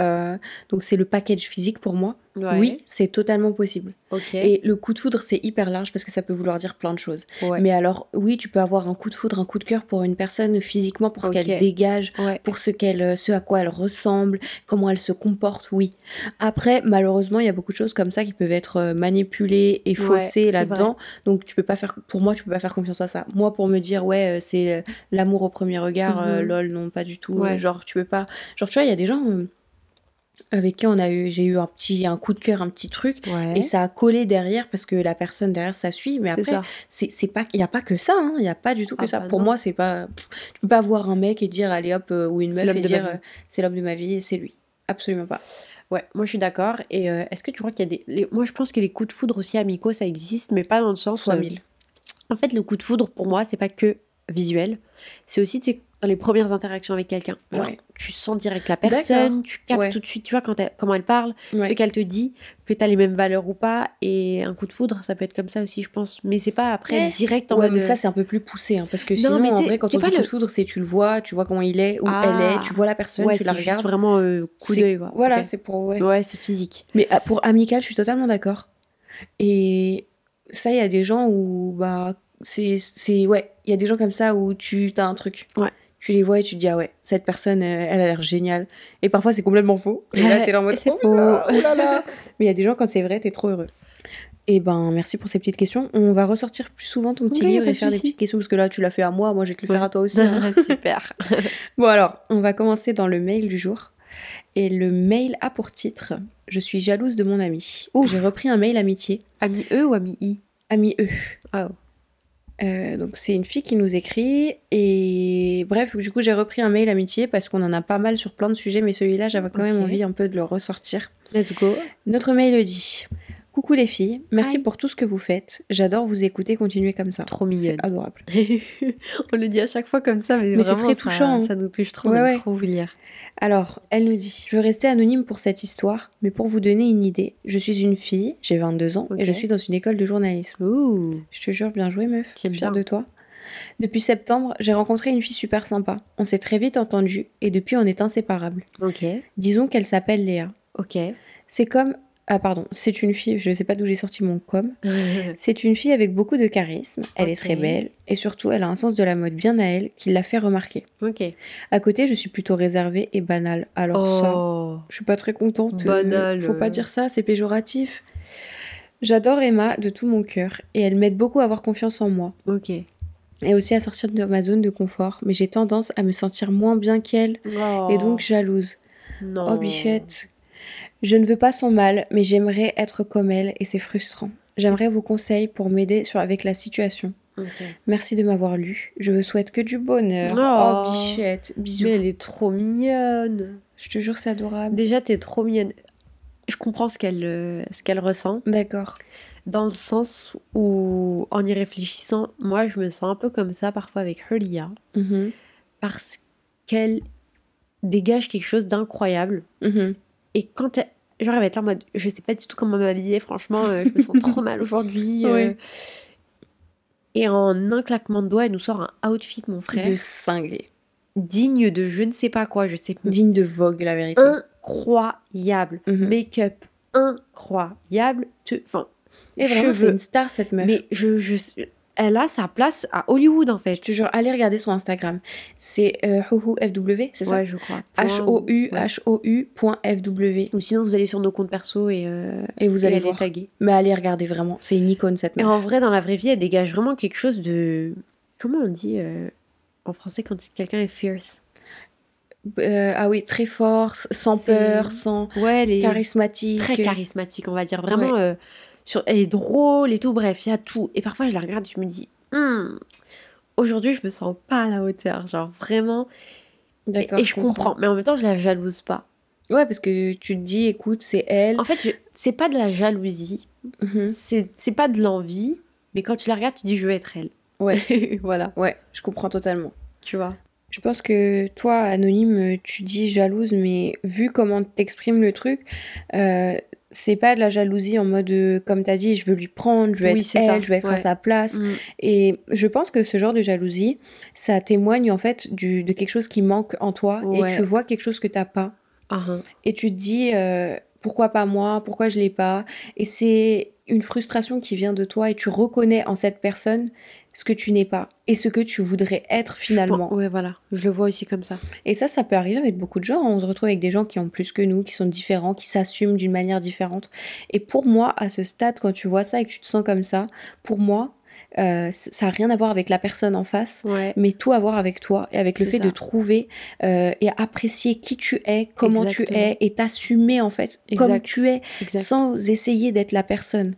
Euh, donc c'est le package physique pour moi. Ouais. Oui, c'est totalement possible. Et le coup de foudre, c'est hyper large parce que ça peut vouloir dire plein de choses. Ouais. Mais alors, oui, tu peux avoir un coup de foudre, un coup de cœur pour une personne physiquement, pour ce qu'elle dégage, Ouais. pour ce, qu'elle, ce à quoi elle ressemble, comment elle se comporte, oui. Après, malheureusement, il y a beaucoup de choses comme ça qui peuvent être euh, manipulées et faussées là-dedans. Donc, tu peux pas faire, pour moi, tu peux pas faire confiance à ça. Moi, pour me dire, ouais, euh, c'est euh, l'amour au premier regard, euh, Mhm. lol, non, pas du tout. Genre, tu peux pas. Genre, tu vois, il y a des gens. euh, avec qui on a eu, j'ai eu un petit, un coup de cœur, un petit truc, Ouais. et ça a collé derrière parce que la personne derrière ça suit. Mais après, c'est pas il y a pas que ça hein. il y a pas du tout que Ah ça bah pour non. moi c'est pas tu peux pas voir un mec et dire allez hop euh, ou une meuf et dire euh, c'est l'homme de ma vie et c'est lui absolument pas Ouais, moi je suis d'accord. Et euh, est-ce que tu crois qu'il y a des. les- Moi je pense que les coups de foudre aussi amicaux ça existe, mais pas dans le sens. fois euh, mille En fait, le coup de foudre pour moi, c'est pas que visuel. C'est aussi, tu sais, dans les premières interactions avec quelqu'un. Ouais. tu sens direct la personne, tu captes Ouais. tout de suite, tu vois, quand elle- comment elle parle, Ouais. ce qu'elle te dit, que tu as les mêmes valeurs ou pas. Et un coup de foudre, ça peut être comme ça aussi, je pense. Mais c'est pas après direct en Ouais, mode. mais ça c'est un peu plus poussé, hein, parce que Non, sinon mais en vrai quand c'est on dit coup le- de foudre, c'est tu le vois, tu vois comment il est, où Ah. elle est, tu vois la personne, tu la c'est regardes. vraiment euh, coup C'est- d'œil. Voilà, c'est pour ouais. Ouais, c'est physique. Mais ah, pour amical, je suis totalement d'accord. Et ça, il y a des gens où bah c'est c'est ouais, il y a des gens comme ça où tu as un truc. Ouais. Tu les vois et tu te dis ah ouais, cette personne euh, elle a l'air géniale. Et parfois c'est complètement faux. Et là t'es là en mode C'est oh, faux. oh là là. Mais il y a des gens quand c'est vrai, t'es trop heureux. Et ben merci pour ces petites questions. On va ressortir plus souvent ton petit livre et faire des petites questions parce que là tu l'as fait à moi, moi je vais te le faire Ouais. à toi aussi. hein. Super. Bon alors, on va commencer dans le mail du jour. Et le mail a pour titre Je suis jalouse de mon ami. J'ai repris un mail amitié, Ami E ou ami I? Ami E. Oh. Euh, donc c'est une fille qui nous écrit et bref du coup j'ai repris un mail amitié parce qu'on en a pas mal sur plein de sujets mais celui-là j'avais quand même envie un peu de le ressortir. Let's go. Notre mail dit Coucou les filles, merci Hi. pour tout ce que vous faites. J'adore vous écouter, continuez comme ça. Trop mignonne. adorable. On le dit à chaque fois comme ça, mais, Mais c'est très ça- touchant, hein. Ça, nous touche trop, Ouais, ouais. trop vous lire. Alors, elle nous dit Je veux rester anonyme pour cette histoire, mais pour vous donner une idée, je suis une fille, j'ai 22 ans, et je suis dans une école de journalisme. Ouh. Je te jure, bien joué, meuf. J'aime bien. de toi. Depuis septembre, j'ai rencontré une fille super sympa. On s'est très vite entendu, et depuis, on est inséparables. Ok. Disons qu'elle s'appelle Léa. Ok. C'est comme. Ah, pardon, c'est une fille, je ne sais pas d'où j'ai sorti mon com. C'est une fille avec beaucoup de charisme, elle est très belle, et surtout, elle a un sens de la mode bien à elle qui l'a fait remarquer. ok. À côté, je suis plutôt réservée et banale. Alors, ça. oh. Je suis pas très contente. euh, Banal, Faut pas dire ça, c'est péjoratif. J'adore Emma de tout mon cœur et elle m'aide beaucoup à avoir confiance en moi Ok. et aussi à sortir de ma zone de confort. Mais j'ai tendance à me sentir moins bien qu'elle Oh. et donc jalouse. Non. Oh bichette. Je ne veux pas son mal, mais j'aimerais être comme elle et c'est frustrant. J'aimerais vos conseils pour m'aider sur avec la situation. Merci de m'avoir lu. Je vous souhaite que du bonheur. Oh. Oh, bichette. Bisous. Mais elle est trop mignonne. Je te jure, c'est adorable. Déjà, t'es trop mignonne. Je comprends ce qu'elle euh, ce qu'elle ressent, D'accord. dans le sens où, en y réfléchissant, moi, je me sens un peu comme ça parfois avec Hulia, Mhm. parce qu'elle dégage quelque chose d'incroyable. Mhm. Et quand elle, genre, elle va être là en mode, je sais pas du tout comment m'habiller, franchement, euh, je me sens trop mal aujourd'hui. euh. Ouais. Et en un claquement de doigts, elle nous sort un outfit, mon frère, De cinglé. digne de je ne sais pas quoi, je sais pas. Digne de Vogue, la vérité. Incroyable. Mhm. Make-up incroyable. Enfin, Et vraiment, c'est une star, cette meuf. mais je, je, elle a sa place à Hollywood, en fait. Je te jure, allez regarder son Instagram. C'est euh, HouHouFW, c'est ça? Ouais, je crois. H-O-U, Ouais. H-O-U, point F-W. Ou sinon, vous allez sur nos comptes perso et, euh, Et vous et allez voir. taguée. Mais allez regarder vraiment. C'est une icône, cette Et meuf. en vrai, dans la vraie vie, elle dégage vraiment quelque chose de. Comment on dit euh, en français quand quelqu'un est fierce? Euh, ah oui, très fort, sans peur, sans Ouais, elle est charismatique. très charismatique, on va dire. Vraiment, euh, sur... elle est drôle et tout. Bref, il y a tout. Et parfois, je la regarde et je me dis, Hmm, aujourd'hui, je me sens pas à la hauteur. Genre, vraiment. Et, D'accord, et je comprends. Mais en même temps, je la jalouse pas. Ouais, parce que tu te dis, écoute, c'est elle. En fait, je- c'est pas de la jalousie. Mhm. C'est c'est pas de l'envie. Mais quand tu la regardes, tu dis, je veux être elle. Ouais, voilà. ouais, je comprends totalement. Tu vois. Je pense que toi, anonyme, tu dis jalouse, mais vu comment t'exprimes le truc, euh, c'est pas de la jalousie en mode, euh, comme t'as dit, je veux lui prendre, je veux Oui, être elle, ça, je veux être à sa place. Mm. Et je pense que ce genre de jalousie, ça témoigne en fait du, de quelque chose qui manque en toi Ouais. et tu vois quelque chose que t'as pas. Hein. Et tu te dis, euh, pourquoi pas moi, pourquoi je l'ai pas? Et c'est une frustration qui vient de toi et tu reconnais en cette personne ce que tu n'es pas et ce que tu voudrais être finalement. Ouais, voilà. Je le vois aussi comme ça. Et ça, ça peut arriver avec beaucoup de gens. hein. On se retrouve avec des gens qui ont plus que nous, qui sont différents, qui s'assument d'une manière différente. Et pour moi, à ce stade, quand tu vois ça et que tu te sens comme ça, pour moi, euh, ça n'a rien à voir avec la personne en face, Ouais. mais tout à voir avec toi et avec le fait ça. de trouver euh, et apprécier qui tu es, comment tu es et t'assumer en fait comme tu es Exact. sans essayer d'être la personne.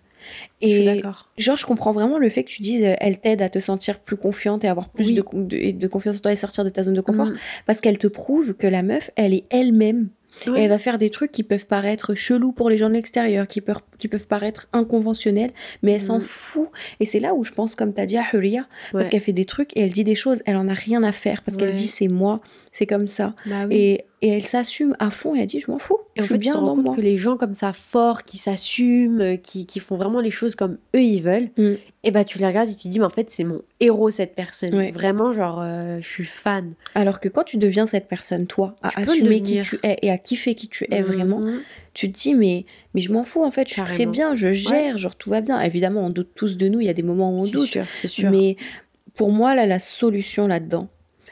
Je Et d'accord. genre, je comprends vraiment le fait que tu dises, euh, elle t'aide à te sentir plus confiante et avoir plus Oui. de, de, de confiance en toi et sortir de ta zone de confort Mm. parce qu'elle te prouve que la meuf, elle est elle-même. Et elle va faire des trucs qui peuvent paraître chelous pour les gens de l'extérieur, qui peuvent, qui peuvent paraître inconventionnels, mais elle s'en Mhm. fout. Et c'est là où je pense, comme tu as dit à Huria, parce qu'elle fait des trucs et elle dit des choses, elle en a rien à faire, parce qu'elle dit c'est moi, c'est comme ça. Bah oui. Et, et elle s'assume à fond et elle dit je m'en fous, Et en je fait, suis tu te bien rends dans compte moi. que les gens comme ça, forts, qui s'assument, euh, qui, qui font vraiment les choses comme eux ils veulent, Mm. et bah tu les regardes et tu te dis, mais en fait, c'est mon héros cette personne. Ouais. Vraiment, genre, euh, je suis fan. Alors que quand tu deviens cette personne, toi, à Tu assumer qui tu es et à kiffer qui tu es vraiment, Mhm. tu te dis mais, mais je m'en fous en fait, je suis très bien, je gère, genre tout va bien. Évidemment, on doute tous de nous, il y a des moments où on doute. sûr, c'est sûr. Mais pour moi, là, la solution là-dedans,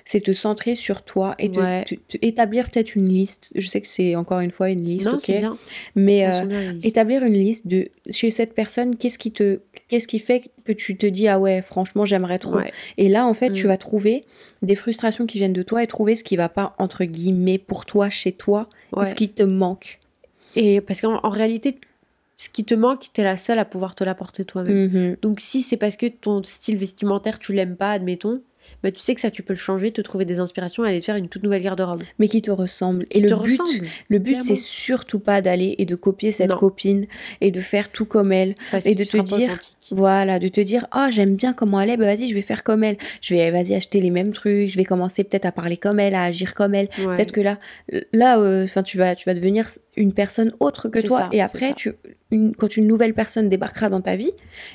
c'est te centrer sur toi et Ouais. te- te établir peut-être une liste. Je sais que c'est encore une fois une liste, non, ok. c'est bien. Mais euh, bien, établir une liste de chez cette personne, qu'est-ce qui te, qu'est-ce qui fait que tu te dis ah ouais, franchement, j'aimerais trop. Ouais. Et là, en fait, tu Mm. vas trouver des frustrations qui viennent de toi et trouver ce qui va pas entre guillemets pour toi, chez toi, Ouais. ce qui te manque. Et parce qu'en en réalité, ce qui te manque, t'es la seule à pouvoir te l'apporter toi-même. Mhm. Donc si c'est parce que ton style vestimentaire, tu l'aimes pas, admettons, bah, tu sais que ça, tu peux le changer, te trouver des inspirations et aller te faire une toute nouvelle garde-robe. Mais qui te ressemble. Qui et le but, le but, c'est surtout pas d'aller et de copier cette Non. copine et de faire tout comme elle. Parce et de te dire. Voilà, de te dire, ah, j'aime bien comment elle est, bah vas-y, je vais faire comme elle. Je vais, vas-y, acheter les mêmes trucs, je vais commencer peut-être à parler comme elle, à agir comme elle. Ouais. Peut-être que là, là, enfin, tu vas, tu vas devenir une personne autre que toi. ça, et après, tu, une- quand une nouvelle personne débarquera dans ta vie,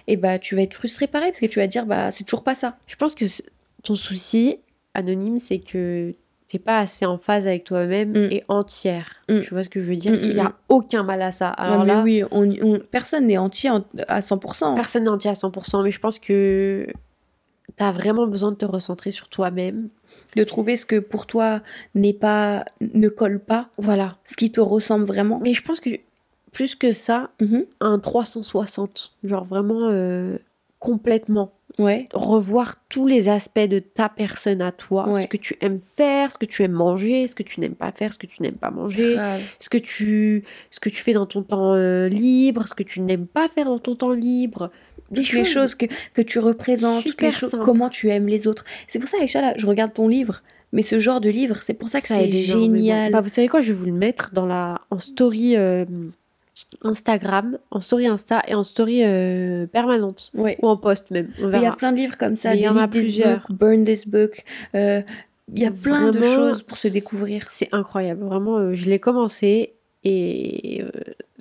et bah, tu vas être frustré pareil, parce que tu vas dire, bah, c'est toujours pas ça. Je pense que ton souci, anonyme, c'est que t'es pas assez en phase avec toi-même Mm. et entière. Mm. Tu vois ce que je veux dire? Mm, Il y mm, a aucun mal à ça. Alors mais là, oui, on, on- personne n'est entier en- à 100%. personne n'est entier à 100%, mais je pense que t'as vraiment besoin de te recentrer sur toi-même. De trouver ce que pour toi n'est pas, ne colle pas, Voilà. ce qui te ressemble vraiment. Mais je pense que plus que ça, Mhm. un 360, genre vraiment euh, complètement. Ouais. revoir tous les aspects de ta personne à toi, Ouais. ce que tu aimes faire, ce que tu aimes manger, ce que tu n'aimes pas faire, ce que tu n'aimes pas manger, ce que tu ce que tu fais dans ton temps euh, libre, ce que tu n'aimes pas faire dans ton temps libre, des toutes les choses que, que tu représentes, toutes les choses, comment tu aimes les autres. C'est pour ça, Aïcha, là, je regarde ton livre, mais ce genre de livre, c'est pour ça que c'est génial. Bah, vous savez quoi, je vais vous le mettre dans la en story euh, Instagram, en story Insta et en story euh, permanente Ouais. ou en post même. On Il y a plein de livres comme ça, il y en a plusieurs. book, Burn this book. euh, il y a plein de choses pour se découvrir. C'est incroyable, vraiment. euh, je l'ai commencé et euh,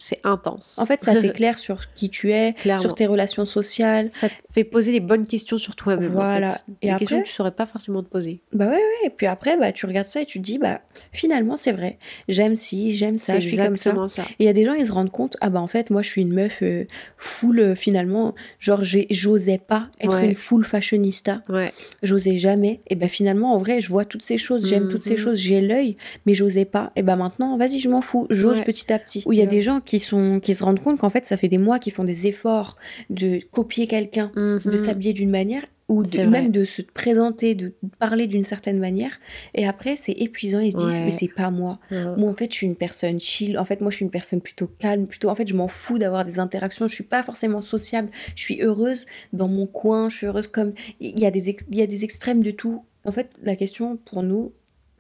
c'est intense. En fait, ça t'éclaire sur qui tu es, Clairement. sur tes relations sociales. ça te fait poser les bonnes questions sur toi-même. en Voilà. fait. Et les après- questions que tu saurais pas forcément te poser. Bah ouais, ouais. Et puis après, bah, tu regardes ça et tu te dis, bah, finalement, c'est vrai. J'aime ci, j'aime ça, je suis comme ça. Et il y a des gens, ils se rendent compte, ah bah en fait, moi je suis une meuf euh, full euh, finalement, genre j'osais pas être Ouais. une full fashionista, Ouais. j'osais jamais. Et bah finalement, en vrai, je vois toutes ces choses, j'aime toutes ces Mhm. choses, j'ai l'œil, mais j'osais pas. Et bah maintenant, vas-y, je m'en fous, j'ose Ouais. petit à petit. Où il y a des gens qui, sont, qui se rendent compte qu'en fait, ça fait des mois qu'ils font des efforts de copier quelqu'un, de Mhm. s'habiller d'une manière ou de- même de se présenter, de parler d'une certaine manière. Et après, c'est épuisant, ils se disent, Ouais. mais c'est pas moi. Ouais. Moi, en fait, je suis une personne chill. En fait, moi, je suis une personne plutôt calme. Plutôt, en fait, je m'en fous d'avoir des interactions. Je suis pas forcément sociable. Je suis heureuse dans mon coin. Je suis heureuse comme. Il y a des, ex- il y a des extrêmes de tout. En fait, la question pour nous,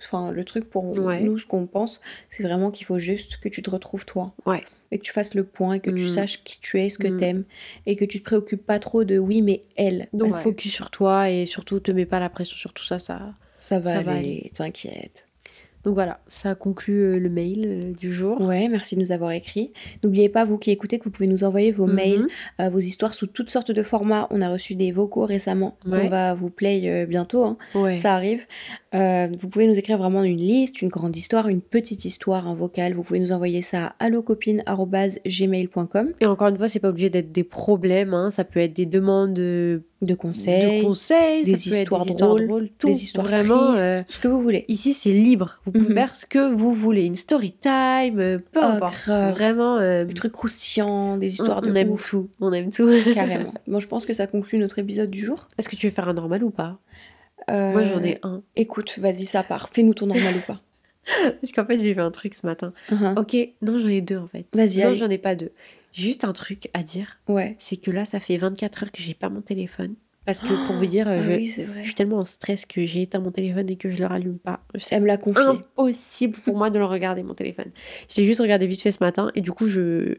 enfin, le truc pour Ouais. nous, ce qu'on pense, c'est vraiment qu'il faut juste que tu te retrouves toi. Ouais. Et que tu fasses le point, et que tu Mm. saches qui tu es, ce que Mm. t'aimes. Et que tu te préoccupes pas trop de oui, mais elle. Donc Ouais, focus sur toi et surtout te mets pas la pression sur tout ça. ça. ça va ça aller, va aller. t'inquiète. Donc voilà, ça conclut euh, le mail euh, du jour. Ouais, merci de nous avoir écrit. N'oubliez pas, vous qui écoutez, que vous pouvez nous envoyer vos Mhm. mails, euh, vos histoires sous toutes sortes de formats. On a reçu des vocaux récemment Ouais. qu'on va vous play euh, bientôt. hein. Ouais. Ça arrive. Euh, vous pouvez nous écrire vraiment une liste, une grande histoire, une petite histoire, un vocal. Vous pouvez nous envoyer ça à allocopine.gmail.com Et encore une fois, c'est pas obligé d'être des problèmes. hein. Ça peut être des demandes de, conseils, de conseils, des histoires des histoires drôles, drôles, tout. des histoires Vraiment, tristes, euh, ce que vous voulez. Ici, c'est libre. Vous pouvez Mhm. faire ce que vous voulez. Une story time, euh, peu Oh, importe. grave. Vraiment, euh, Des trucs croustillants, des on, histoires de on aime ouf. tout. On aime tout. Carrément. Bon, je pense que ça conclut notre épisode du jour. Est-ce que tu veux faire un normal ou pas? Euh, Moi, j'en ai un. Écoute, vas-y, ça part. Fais-nous ton normal ou pas. Parce qu'en fait, j'ai vu un truc ce matin. Uhum. Ok, non, j'en ai deux en fait. Vas-y, Non, j'en ai pas deux. Juste un truc à dire, Ouais. c'est que là, ça fait 24 heures que j'ai pas mon téléphone. Parce que pour vous dire, Ah je, oui, suis tellement en stress que j'ai éteint mon téléphone et que je le rallume pas. C'est Elle me l'a confié. impossible pour moi de le regarder, mon téléphone. Je l'ai juste regardé vite fait ce matin et du coup, je,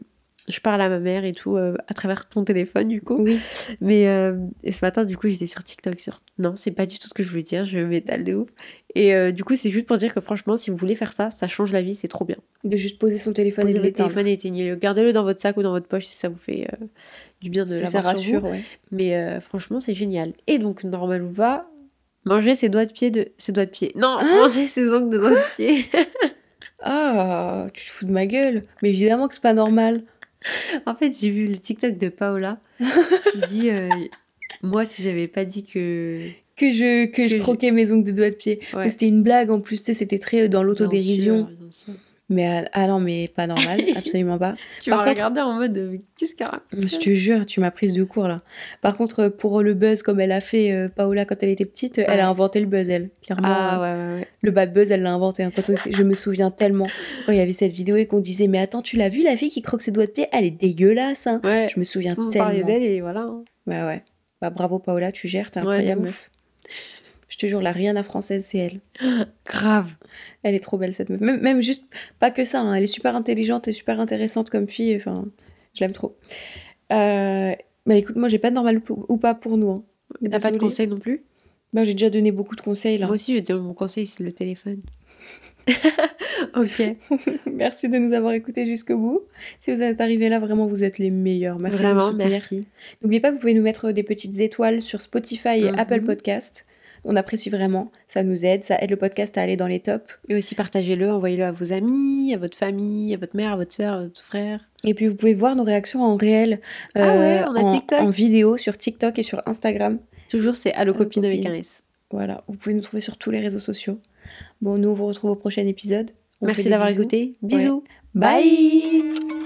je parle à ma mère et tout euh, à travers ton téléphone, du coup. Oui. Mais euh, et ce matin, du coup, j'étais sur TikTok. Sur... Non, c'est pas du tout ce que je voulais dire. Je m'étale de ouf. Et euh, du coup, c'est juste pour dire que franchement, si vous voulez faire ça, ça change la vie, c'est trop bien. De juste poser son téléphone Posez et de l'éteindre. téléphone et éteignez-le. Gardez-le dans votre sac ou dans votre poche si ça vous fait euh, du bien de Si ça l'avoir vous. rassure, ouais. Mais euh, franchement, c'est génial. Et donc, normal ou pas, manger ses doigts de pied de. Ses doigts de pied. Non, Hein manger ses ongles de doigts de pied. Ah, tu te fous de ma gueule. Mais évidemment que c'est pas normal. en fait, j'ai vu le TikTok de Paola qui dit Moi, si j'avais pas dit que. Que je, que je je- croquais mes ongles de doigts de pied. Ouais. C'était une blague en plus, tu sais, c'était très euh, dans l'autodérision. Mais ah, ah non, mais pas normal, absolument pas. Tu m'as regardé en mode Qu'est-ce qu'elle Je te jure, tu m'as prise de court là. Par contre, euh, pour le buzz, comme elle a fait euh, Paola quand elle était petite, elle a inventé le buzz, elle. Clairement, Ah euh, ouais, ouais, ouais. le bad buzz, elle l'a inventé. hein. Quand on Je me souviens tellement quand il y avait cette vidéo et qu'on disait Mais attends, tu l'as vu la fille qui croque ses doigts de pied? Elle est dégueulasse. Hein. Je me souviens tout tellement. parlait d'elle et voilà. hein. Ouais, ouais. Bah, bravo Paola, tu gères, t'es incroyable meuf. Je te jure, la Rihanna française, c'est elle. Grave. Elle est trop belle cette meuf. Même, même juste, pas que ça, hein, elle est super intelligente et super intéressante comme fille. Enfin, je l'aime trop. Euh, bah écoute, moi j'ai pas de normal ou- pas pour nous. Hein. T'as pas de conseils non plus? Bah j'ai déjà donné beaucoup de conseils là. Moi aussi, j'ai donné mon conseil, c'est le téléphone. ok. merci de nous avoir écoutés jusqu'au bout. Si vous êtes arrivés là, vraiment vous êtes les meilleurs. Merci de nous Vraiment, merci. N'oubliez pas que vous pouvez nous mettre des petites étoiles sur Spotify et Mhm. Apple Podcast. On apprécie vraiment, ça nous aide, ça aide le podcast à aller dans les tops. Et aussi partagez-le, envoyez-le à vos amis, à votre famille, à votre mère, à votre soeur, à votre frère. Et puis vous pouvez voir nos réactions en réel, Ah ouais, on a en, TikTok. en vidéo sur TikTok et sur Instagram. Toujours, c'est Allo Allo copine avec un S. Voilà, vous pouvez nous trouver sur tous les réseaux sociaux. Bon, nous on vous retrouve au prochain épisode. On Merci d'avoir écouté. Bisous. Bye